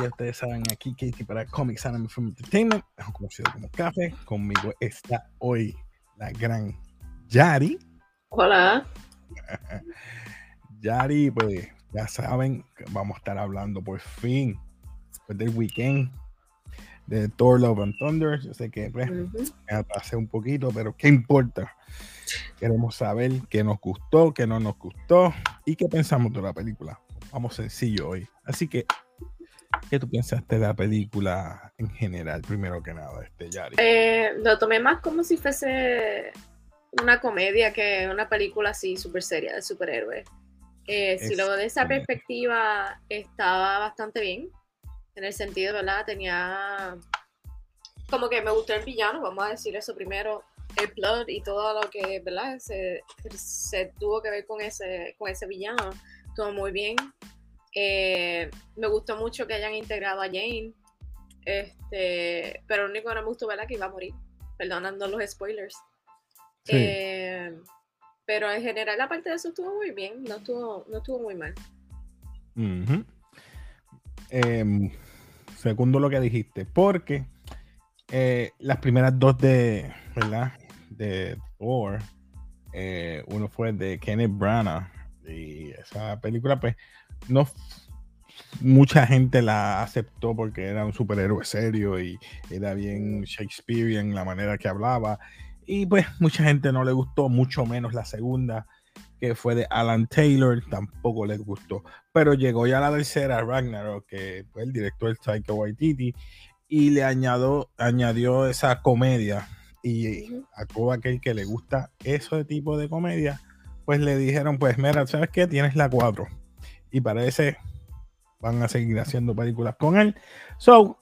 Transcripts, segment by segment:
ya ustedes saben aquí, Katie para Comics Anime Film Entertainment, mejor conocido como Café. Conmigo está hoy la gran Yari. Hola. Yari, pues ya saben, vamos a estar hablando por fin después del weekend de Thor Love and Thunder. Yo sé que pues, me atrasé un poquito, pero ¿qué importa? Queremos saber qué nos gustó, qué no nos gustó y qué pensamos de la película. Vamos sencillo hoy. Así que, ¿qué tú pensaste de la película en general, primero que nada, este Yari? Eh, lo tomé más como si fuese una comedia que una película así súper seria de superhéroes. Eh, si lo de esa perspectiva estaba bastante bien, en el sentido, ¿verdad? Tenía como que me gustó el villano, vamos a decir eso primero, el plot y todo lo que, ¿verdad? Se, se tuvo que ver con ese, con ese villano, todo muy bien. Eh, me gustó mucho que hayan integrado a Jane, este, pero lo único que no me gustó, ¿verdad? Que iba a morir, perdonando los spoilers. Eh, pero en general, aparte de eso, estuvo muy bien, no estuvo, no estuvo muy mal. Em, segundo lo que dijiste, porque eh, las primeras dos de, ¿verdad? De Thor, eh, uno fue de Kenneth Branagh y esa película, pues, no mucha gente la aceptó porque era un superhéroe serio y era bien Shakespearean la manera que hablaba y pues mucha gente no le gustó, mucho menos la segunda, que fue de Alan Taylor, tampoco les gustó. Pero llegó ya la tercera, Ragnarok, que fue el director Taika Waititi, y le añadió, añadió esa comedia. Y a todo aquel que le gusta ese tipo de comedia, pues le dijeron, pues mira, ¿sabes qué? Tienes la 4. Y parece van a seguir haciendo películas con él. So,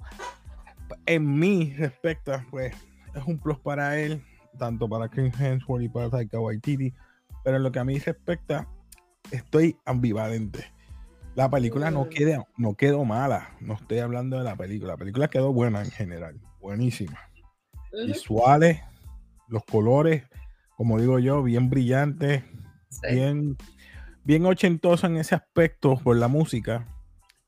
en mi respecto, pues es un plus para él tanto para Chris Hemsworth y para Taika Waititi, pero en lo que a mí respecta, estoy ambivalente. La película no, mm. queda, no quedó mala, no estoy hablando de la película, la película quedó buena en general, buenísima. Visuales, los colores, como digo yo, bien brillantes, bien, bien ochentosa en ese aspecto por la música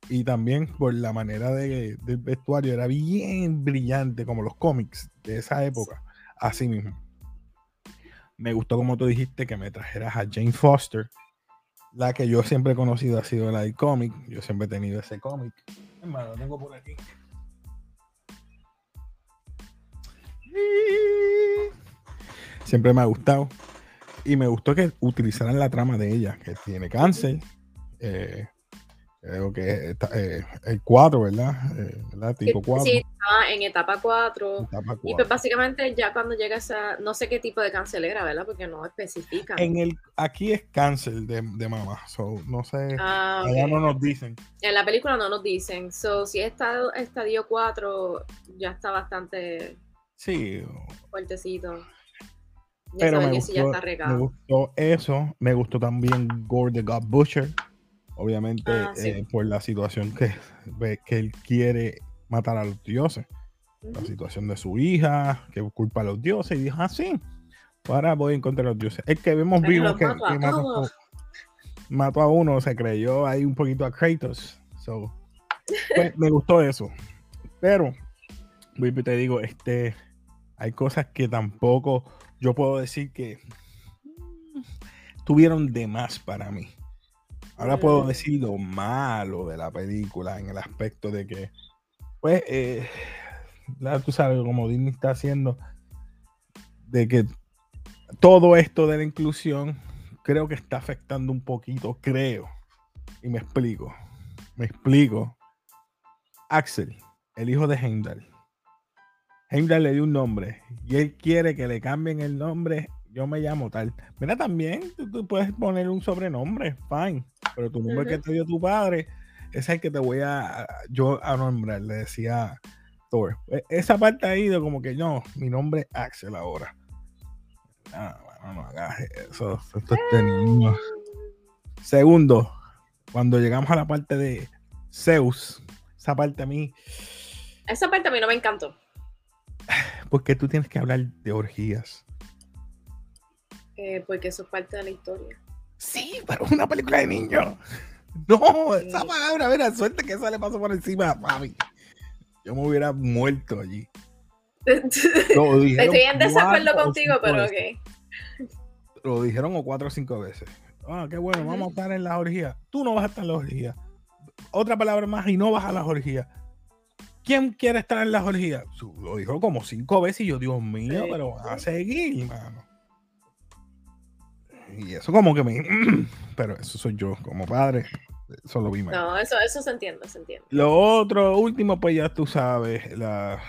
y también por la manera de, del vestuario, era bien brillante como los cómics de esa época. Así mismo. Me gustó como tú dijiste que me trajeras a Jane Foster. La que yo siempre he conocido ha sido la del cómic. Yo siempre he tenido ese cómic. Hermano, lo tengo por aquí. Siempre me ha gustado. Y me gustó que utilizaran la trama de ella, que tiene cáncer. Eh, Creo que eh, el 4, ¿verdad? Eh, ¿verdad? Tipo 4. Sí, estaba en etapa 4. Y pues básicamente ya cuando llega esa, no sé qué tipo de cáncer era, ¿verdad? Porque no especifica. En el, aquí es cáncer de, de mama, so, no sé, ah, allá no nos dicen. En la película no nos dicen, so, si es estadio 4 ya está bastante sí. fuertecito. Pero me gustó, me gustó eso, me gustó también Gore the God Butcher obviamente ah, eh, por la situación que, que él quiere matar a los dioses. La situación de su hija, que culpa a los dioses, y dijo, así, ah, ahora voy en contra de los dioses. El que vemos vivo que, mató, a uno, se creyó ahí un poquito a Kratos. Pues, me gustó eso. Pero, te digo, este, hay cosas que tampoco yo puedo decir que tuvieron de más para mí. Ahora puedo decir lo malo de la película en el aspecto de que, pues, eh, tú sabes, como Disney está haciendo, de que todo esto de la inclusión creo que está afectando un poquito, creo. Y me explico. Me explico. Axel, el hijo de Heimdall. Heimdall le dio un nombre y él quiere que le cambien el nombre yo me llamo tal. Mira, también tú, puedes poner un sobrenombre, fine, pero tu nombre que te dio tu padre es el que te voy a yo a nombrar, le decía Thor. E, esa parte ahí de como que no, mi nombre es Axel ahora. Ah, bueno, no hagas eso. Segundo, cuando llegamos a la parte de Zeus, esa parte a mí. Esa parte a mí no me encantó. Porque tú tienes que hablar de orgías. Eh, porque eso es parte de la historia. Sí, pero es una película de niños. No, esa palabra, mira, suerte que esa le pasó por encima mami. Yo me hubiera muerto allí. Estoy en desacuerdo contigo, pero ok. Lo dijeron o cuatro o cinco veces. Ah, qué bueno, vamos a estar en la orgía. Tú no vas a estar en la orgía. Otra palabra más y no vas a la orgía. ¿Quién quiere estar en la orgía? Lo dijo como cinco veces y yo, Dios mío, pero va a seguir, mano. Y eso como que me... Pero eso soy yo como padre. Eso lo vi mal. No, eso, eso se entiende, se entiende. Lo otro, último, pues ya tú sabes, la,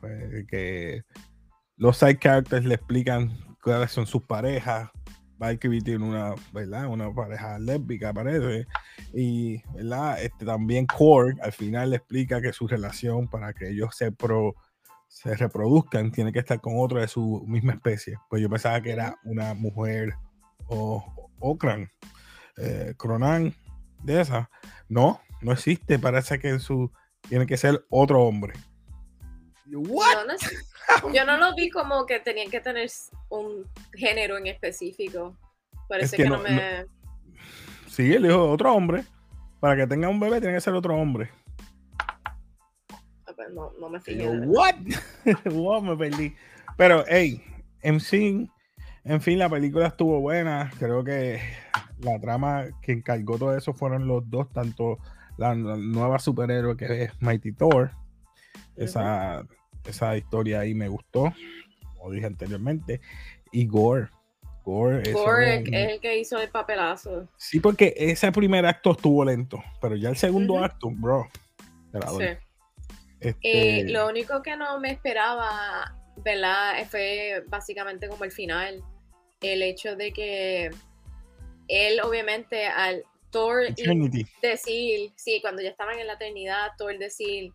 pues, que los side characters le explican cuáles son sus parejas. Valkyrie tiene una, ¿verdad? Una pareja lésbica, parece. Y, ¿verdad? Este, también Korg al final le explica que su relación para que ellos se, pro, se reproduzcan tiene que estar con otro de su misma especie. Pues yo pensaba que era una mujer o Okran, eh, Cronan, de esa. No, no existe. Parece que en su tiene que ser otro hombre. Yo no lo vi como que tenían que tener un género en específico. Parece que, no, me. Sí, él dijo otro hombre. Para que tenga un bebé tiene que ser otro hombre. Ah, pues no, no me fijé. What? wow, me perdí. Pero, hey, en fin, en fin, la película estuvo buena. Creo que la trama que encargó todo eso fueron los dos, tanto la, nueva superhéroe que es Mighty Thor. Esa, esa historia ahí me gustó, como dije anteriormente. Y Gore. Gore, es, el que hizo el papelazo. Sí, porque ese primer acto estuvo lento, pero ya el segundo acto, bro. Sí. Este... Eh, lo único que no me esperaba, ¿verdad? Fue básicamente como el final. El hecho de que él, obviamente, al Thor decir, sí, cuando ya estaban en la eternidad, Thor decir,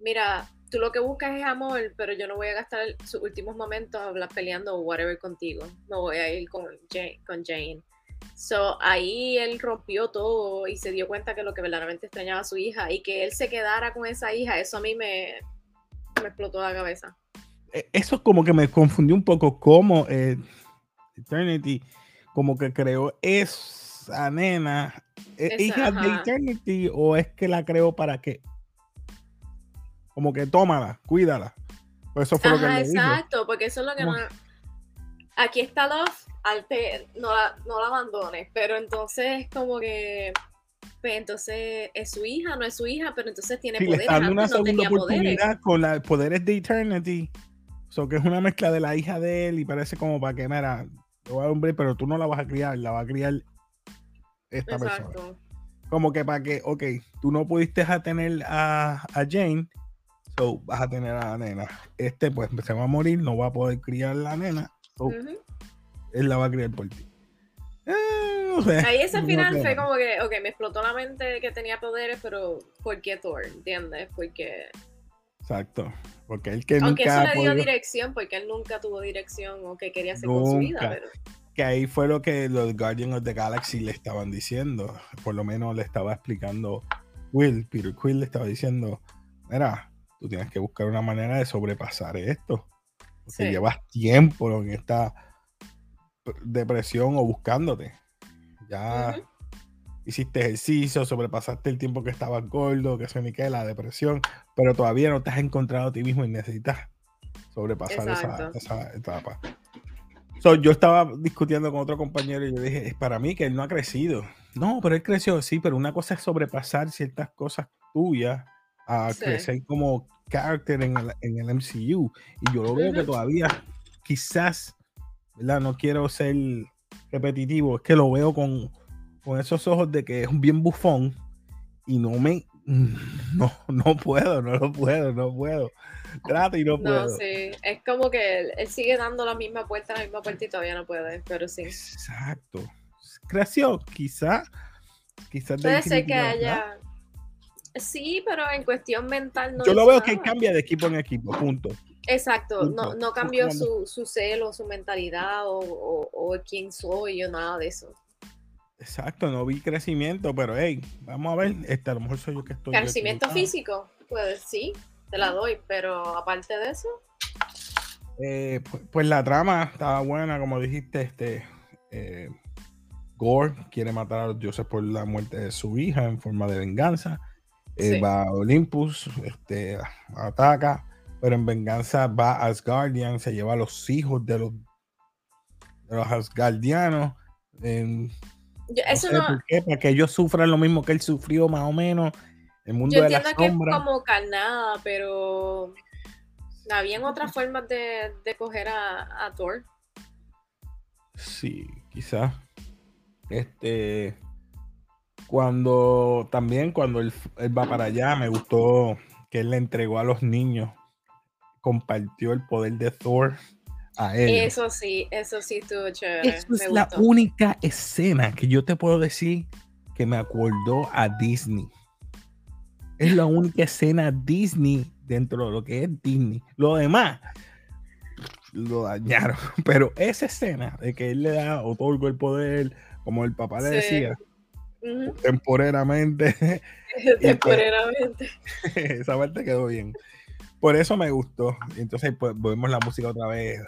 mira, tú lo que buscas es amor, pero yo no voy a gastar sus últimos momentos peleando o whatever contigo. No voy a ir con Jane, con Jane. So, ahí él rompió todo y se dio cuenta que lo que verdaderamente extrañaba a su hija y que él se quedara con esa hija, eso a mí me, me explotó la cabeza. E, eso como que me confundió un poco como eh, Eternity como que creó esa nena, ¿es hija de Eternity o es que la creó para qué? Como que tómala, cuídala. Pues eso fue lo que le Exacto, porque eso es lo que no... Aquí está Love, no, la, no la abandones, pero entonces como que pues entonces es su hija, no es su hija, pero entonces tiene poderes. Le una segunda oportunidad con los poderes de Eternity. So que es una mezcla de la hija de él y parece como para que, mira, te voy a hombre, pero tú no la vas a criar, la va a criar esta Exacto. persona. Como que para que, ok, tú no pudiste tener a, a Jane, So, vas a tener a la nena. Este, pues, se va a morir, no va a poder criar la nena. Él la va a criar por ti. Eh, Ahí ese final fue como que, ok, me explotó la mente que tenía poderes, pero ¿por qué Thor? ¿Entiendes? Porque. Exacto. Porque él que Aunque eso le dio dirección, porque él nunca tuvo dirección o que quería hacer con su vida, pero. Que ahí fue lo que los Guardians of the Galaxy le estaban diciendo. Por lo menos le estaba explicando Will, Peter Quill le estaba diciendo, mira, tú tienes que buscar una manera de sobrepasar esto. Porque llevas tiempo en esta depresión o buscándote. Ya hiciste ejercicio, sobrepasaste el tiempo que estabas gordo, que se me queda la depresión, pero todavía no te has encontrado a ti mismo y necesitas sobrepasar esa, etapa. yo estaba discutiendo con otro compañero y yo dije, es para mí que él no ha crecido. No, pero él creció, sí, pero una cosa es sobrepasar ciertas cosas tuyas a crecer como character en el, en el, MCU. Y yo lo veo que todavía, quizás, ¿verdad? No quiero ser repetitivo, es que lo veo con, con esos ojos de que es un bien bufón y no me. No, no puedo, no lo puedo, no puedo. Trato y no puedo. No, sí, es como que él, sigue dando la misma puerta, la misma puerta y todavía no puede, pero sí. Exacto. Creció, quizás. Quizás Puede ser que haya. Sí, pero en cuestión mental no. Yo lo veo que cambia de equipo en equipo, punto. Exacto, No, no cambió su, su celo, su mentalidad o, o, quién soy o nada de eso. Exacto, no vi crecimiento, pero hey, vamos a ver, este, a lo mejor soy yo que estoy. ¿Crecimiento físico? Pues sí, te la doy, pero aparte de eso. Eh, pues, pues, la trama estaba buena, como dijiste, este. Eh, Gore quiere matar a los dioses por la muerte de su hija en forma de venganza. Eh, va a Olympus, este, ataca, pero en venganza va a Asgardian, se lleva a los hijos de los, de los Asgardianos. eso no, Para que ellos sufran lo mismo que él sufrió, más o menos. El mundo yo de entiendo que es como carnada, pero habían otras formas de, de coger a, a Thor. Sí, quizás. Este. Cuando también cuando él, va para allá, me gustó que él le entregó a los niños, compartió el poder de Thor a él. Eso sí, eso sí estuvo chévere. es la única escena que yo te puedo decir que me acordó a Disney. Es la única escena Disney dentro de lo que es Disney. Lo demás lo dañaron. Pero esa escena de que él le da, otorgo el poder, como el papá le decía, temporeramente. Pues, temporeramente. esa parte quedó bien. Por eso me gustó. Entonces pues, volvemos la música otra vez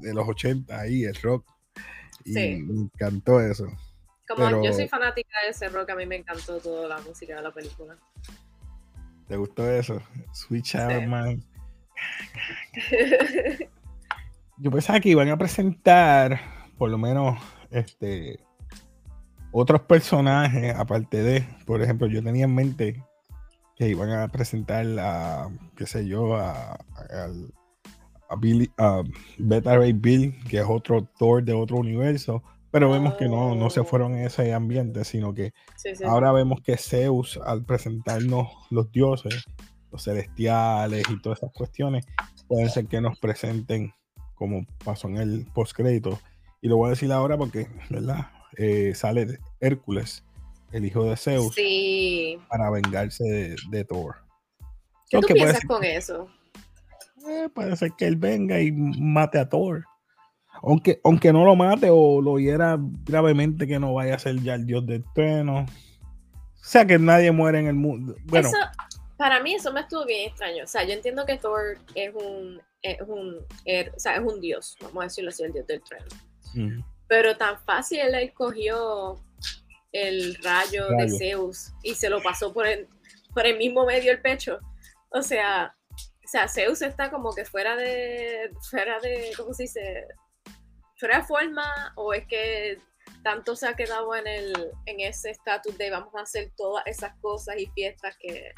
de, los 80 ahí, el rock. Y me encantó eso. Como yo soy fanática de ese rock, a mí me encantó toda la música de la película. ¿Te gustó eso? Sweet Child Man. Yo pensaba que iban a presentar, por lo menos, este otros personajes, aparte de, por ejemplo, yo tenía en mente que iban a presentar a, qué sé yo, a, a, a Billy, a Beta Ray Bill, que es otro Thor de otro universo, pero vemos que no, no se fueron en ese ambiente, sino que ahora vemos que Zeus, al presentarnos los dioses, los celestiales y todas esas cuestiones, pueden ser que nos presenten como pasó en el postcrédito. Y lo voy a decir ahora porque, ¿verdad? Eh, sale Hércules, el hijo de Zeus, para vengarse de, Thor. ¿Qué tú piensas con eso? Eh, puede ser que él venga y mate a Thor. Aunque, aunque no lo mate o lo hiera gravemente, que no vaya a ser ya el dios del trueno. O sea, que nadie muere en el mundo. Bueno, para mí eso me estuvo bien extraño. O sea, yo entiendo que Thor es un, es un, o sea, es un dios, vamos a decirlo así, el dios del trueno. Pero tan fácil él escogió el rayo, de Zeus y se lo pasó por el, por el mismo medio del pecho. O sea, o sea, Zeus está como que fuera de, fuera de, ¿cómo se dice? Fuera de forma o es que tanto se ha quedado en, el, en ese estatus de vamos a hacer todas esas cosas y fiestas que...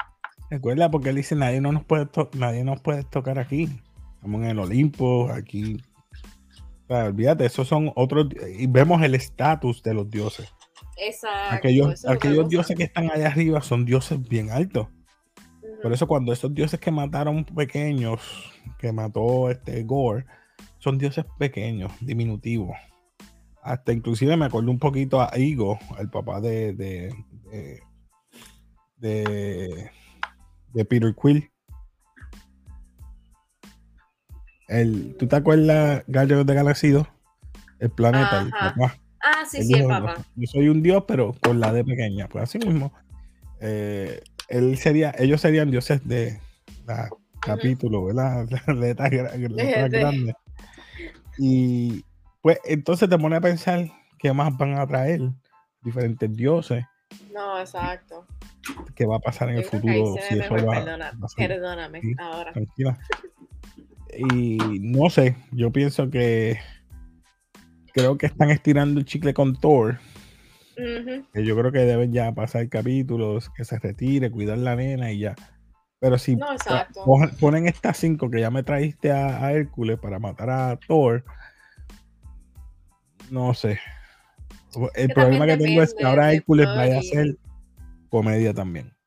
Recuerda, porque él dice, nadie, no nos puede nadie nos puede tocar aquí. Estamos en el Olimpo, aquí olvídate, esos son otros, y vemos el estatus de los dioses. Exacto. Aquellos, aquellos dioses que están allá arriba son dioses bien altos. Por eso cuando esos dioses que mataron pequeños, que mató este Gore, son dioses pequeños, diminutivos. Hasta inclusive me acuerdo un poquito a Igo, el papá de, de, de, de Peter Quill El, ¿Tú te acuerdas, Guardians de Galaxy El planeta, el papá. Ah, sí, sí, el papá. Yo soy un dios, pero con la de pequeña. Pues así mismo. Eh, él sería, ellos serían dioses de la capítulo, ¿verdad? Letras grandes. Y pues entonces te pone a pensar qué más van a traer diferentes dioses. No, exacto. ¿Qué va a pasar en el futuro? Si eso va, perdóname, ahora. Tranquila. Y no sé, yo pienso que creo que están estirando el chicle con Thor. que yo creo que deben ya pasar capítulos, que se retire, cuidar la nena y ya. Pero si ponen estas cinco que ya me trajiste a, Hércules para matar a Thor, no sé. El problema que tengo es que ahora Hércules vaya a ser comedia también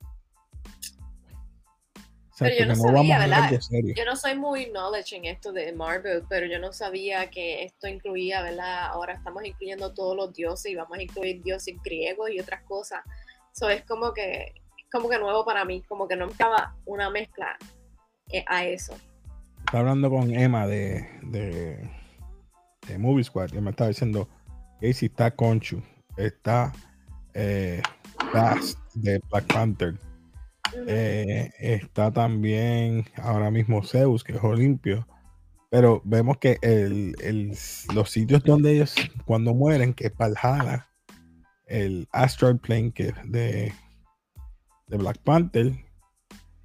yo no, sabía, ¿verdad? Yo no soy muy knowledge en esto de Marvel, pero yo no sabía que esto incluía, ¿verdad? Ahora estamos incluyendo todos los dioses y vamos a incluir dioses griegos y otras cosas. Eso es como que, como que nuevo para mí, como que no estaba una mezcla eh, a eso. Estaba hablando con Emma de, de, de Movie Squad y me estaba diciendo si está Conchu, está eh, de Black Panther eh, está también ahora mismo Zeus, que es Olimpio. Pero vemos que el, los sitios donde ellos, cuando mueren, que es Valhalla, el Astral Plane que de, de Black Panther,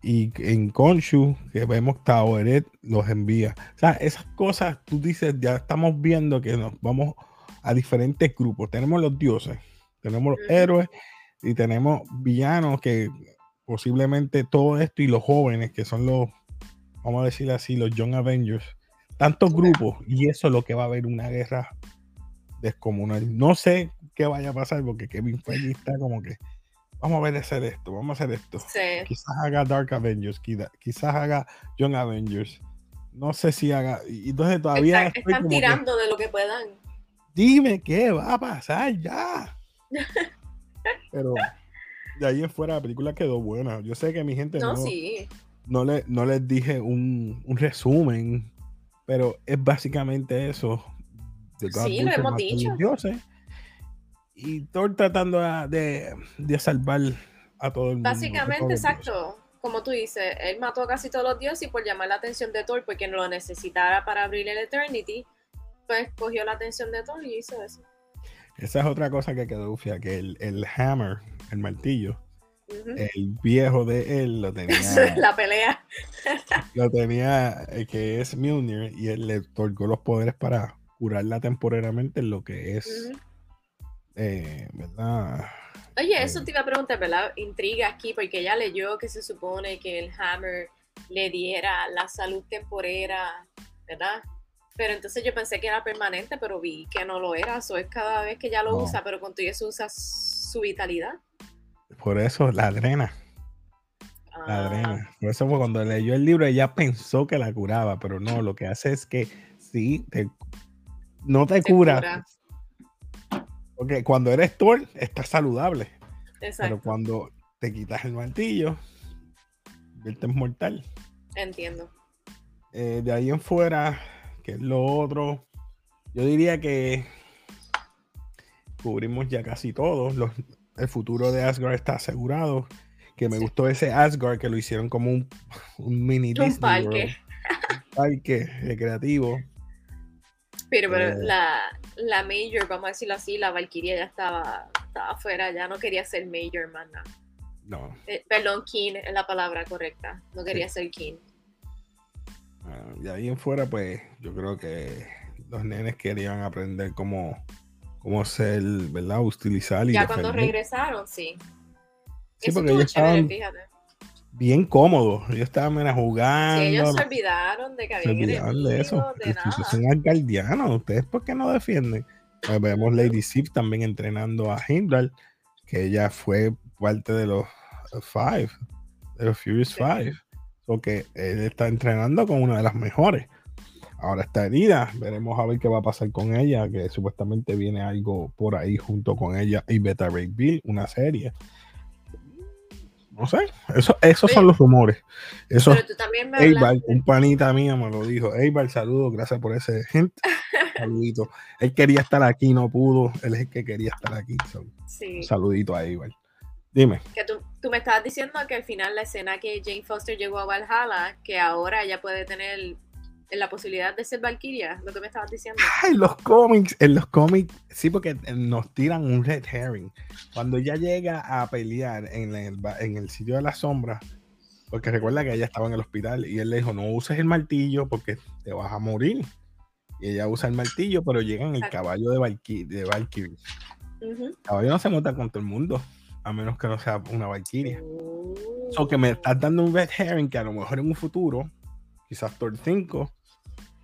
y en Konshu, que vemos Taweret, los envía. O sea, esas cosas, tú dices, ya estamos viendo que nos vamos a diferentes grupos. Tenemos los dioses, tenemos los héroes y tenemos villanos que posiblemente todo esto y los jóvenes, que son los, vamos a decir así, los Young Avengers, tantos grupos y eso es lo que va a haber una guerra descomunal. No sé qué vaya a pasar porque Kevin Feige está como que vamos a ver hacer esto, vamos a hacer esto. Quizás haga Dark Avengers, quizás haga Young Avengers. No sé si haga. Y entonces todavía. están tirando de lo que puedan. Dime qué va a pasar ya. Pero de ahí en fuera la película quedó buena. Yo sé que mi gente no, no, le, no les dije un, un resumen pero es básicamente eso. sí, lo hemos dicho. y Thor tratando de, salvar a todo el mundo. Básicamente, exacto. Como tú dices, él mató a casi todos los dioses y por llamar la atención de Thor, porque no lo necesitara para abrir el Eternity, pues cogió la atención de Thor y hizo eso. Esa es otra cosa que quedó ufia, que el, el hammer, el martillo, el viejo de él lo tenía. la pelea. lo tenía, eh, que es Mjolnir, y él le otorgó los poderes para curarla temporariamente en lo que es. Eh, ¿Verdad? Oye, eso eh, te iba a preguntar, ¿verdad? Intriga aquí, porque ella leyó que se supone que el Hammer le diera la salud temporera, ¿verdad? Pero entonces yo pensé que era permanente, pero vi que no lo era. Eso es cada vez que ella lo usa, pero con todo eso usa su vitalidad. Por eso la drena. La ah. drena. Por eso fue cuando leyó el libro, ella pensó que la curaba, pero no, lo que hace es que sí, no te, cura. Porque cuando eres Thor, estás saludable. Pero cuando te quitas el martillo, verte mortal. Entiendo. Eh, de ahí en fuera, que es lo otro, yo diría que cubrimos ya casi todos. Los, el futuro de Asgard está asegurado. Que me gustó ese Asgard que lo hicieron como un, un mini un parque. Un parque recreativo. Pero, pero eh, la, la Major, vamos a decirlo así, la Valkyria ya estaba, estaba afuera, ya no quería ser Major, man. No. Eh, perdón, King es la palabra correcta. No quería ser King. Ah, y ahí en fuera, pues, yo creo que los nenes querían aprender cómo cómo hacer, ¿verdad? Utilizar y Ya cuando regresaron, sí. Sí, porque ellos estaban bien cómodos. Ellos estaban jugando. Sí, ellos se olvidaron de que habían se olvidaron de eso. De nada. Son alcaldianos. ¿Ustedes por qué no defienden? Pues vemos Lady Sif también entrenando a Heimdall, que ella fue parte de los Five, de los Furious Five. Porque él está entrenando con una de las mejores. Ahora está herida, veremos a ver qué va a pasar con ella, que supuestamente viene algo por ahí junto con ella y Beta Ray Bill, una serie. No sé, eso, esos son los rumores. Eso, Eibar, un panita mía me lo dijo. Eibar, saludo, gracias por ese gente. Saludito. Él quería estar aquí, no pudo. Él es el que quería estar aquí. Saludito a Eibar. Dime. Que tú, tú, me estabas diciendo que al final la escena que Jane Foster llegó a Valhalla, que ahora ella puede tener en la posibilidad de ser Valkyria, lo que me estabas diciendo. En los cómics, en los cómics, sí, porque nos tiran un red herring. Cuando ella llega a pelear en el, en el sitio de la sombra, porque recuerda que ella estaba en el hospital y él le dijo, no uses el martillo porque te vas a morir. Y ella usa el martillo, pero llega en el caballo de Valkyrie. De Valkyrie. El caballo no se monta con todo el mundo, a menos que no sea una Valkyria. O que me estás dando un red herring que a lo mejor en un futuro, quizás Thor 5,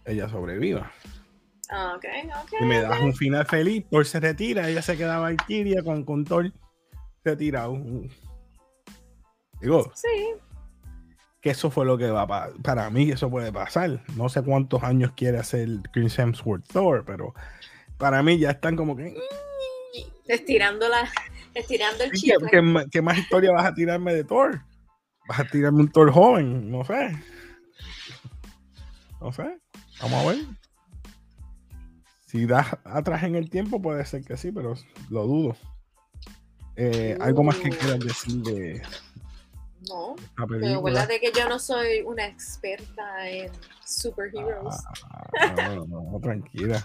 ella sobreviva. Ah, ok, ok. Y me das un final feliz, Thor se retira, ella se queda Valkyria con, con Thor retirado. Digo, sí. que eso fue lo que va a para mí, eso puede pasar. No sé cuántos años quiere hacer Chris Hemsworth Thor, pero para mí ya están como que. Estirando, la, estirando el chip. ¿qué, más historia vas a tirarme de Thor? ¿Vas a tirarme un Thor joven? No sé. No sé. Vamos a ver. Si das atrás en el tiempo, puede ser que sí, pero lo dudo. Eh, ¿Algo más que quieras decir de, No, pero acuérdate que yo no soy una experta en superheroes. Ah, no, no, tranquila.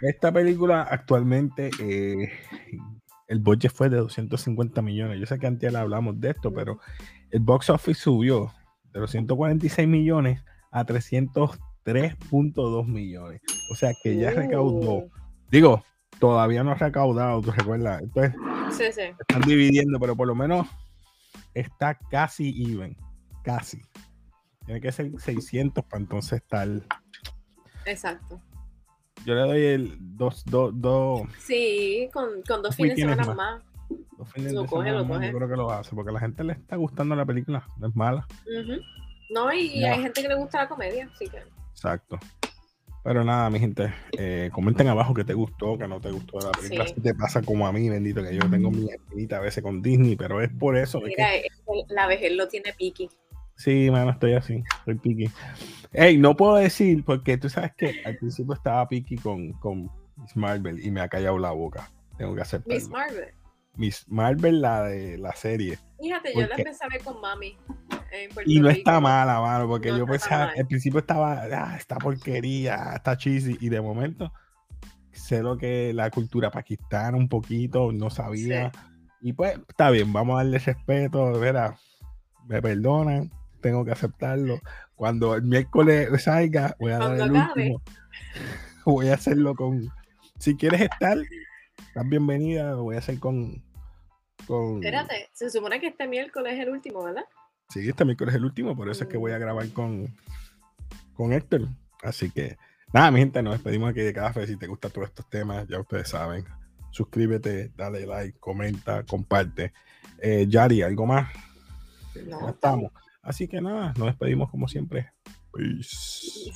Esta película actualmente, eh, el budget fue de 250 millones. Yo sé que antes hablamos de esto, pero el box office subió de los 146 millones a 303.2 millones. O sea que ya recaudó. Uh. Digo, todavía no ha recaudado, ¿tú recuerdas? Entonces, sí, sí. están dividiendo, pero por lo menos está casi even. Casi. Tiene que ser 600 para entonces estar. Exacto. Yo le doy el 2. Dos, dos, sí, con, con dos fines de semana más. Dos fines lo de coge, semana lo coge. Yo creo que lo hace, porque a la gente le está gustando la película, no es mala. No, y, hay gente que le gusta la comedia, así que. Exacto. Pero nada, mi gente, eh, comenten abajo que te gustó, que no te gustó la película. Si te pasa como a mí, bendito, que yo tengo mi espinita a veces con Disney, pero es por eso. Mira, la vejez lo tiene piqui. Sí, mano, estoy así, estoy piqui. Ey, no puedo decir, porque tú sabes que al principio estaba piqui con, con Miss Marvel y me ha callado la boca. Tengo que aceptarlo. Miss Marvel. Miss Marvel, la de la serie. Fíjate, yo la empecé a ver con mami. y no está mala, mano, porque yo pensaba, al principio estaba, ah, esta porquería, está cheesy, y de momento sé lo que la cultura pakistana un poquito, no sabía. Y pues, está bien, vamos a darle respeto, verá, me perdonan, tengo que aceptarlo. Cuando el miércoles salga, voy a dar el último. Voy a hacerlo con. Si quieres estar, estás bienvenida. Voy a hacer con. con... Espérate, se supone que este miércoles es el último, ¿verdad? Sí, este miércoles es el último, por eso es que voy a mm. grabar con, con Héctor. Así que, nada, mi gente, nos despedimos aquí de café. Si te gustan todos estos temas, ya ustedes saben. Suscríbete, dale like, comenta, comparte. Eh, Yari, ¿algo más? No, estamos. Así que nada, nos despedimos como siempre. Peace.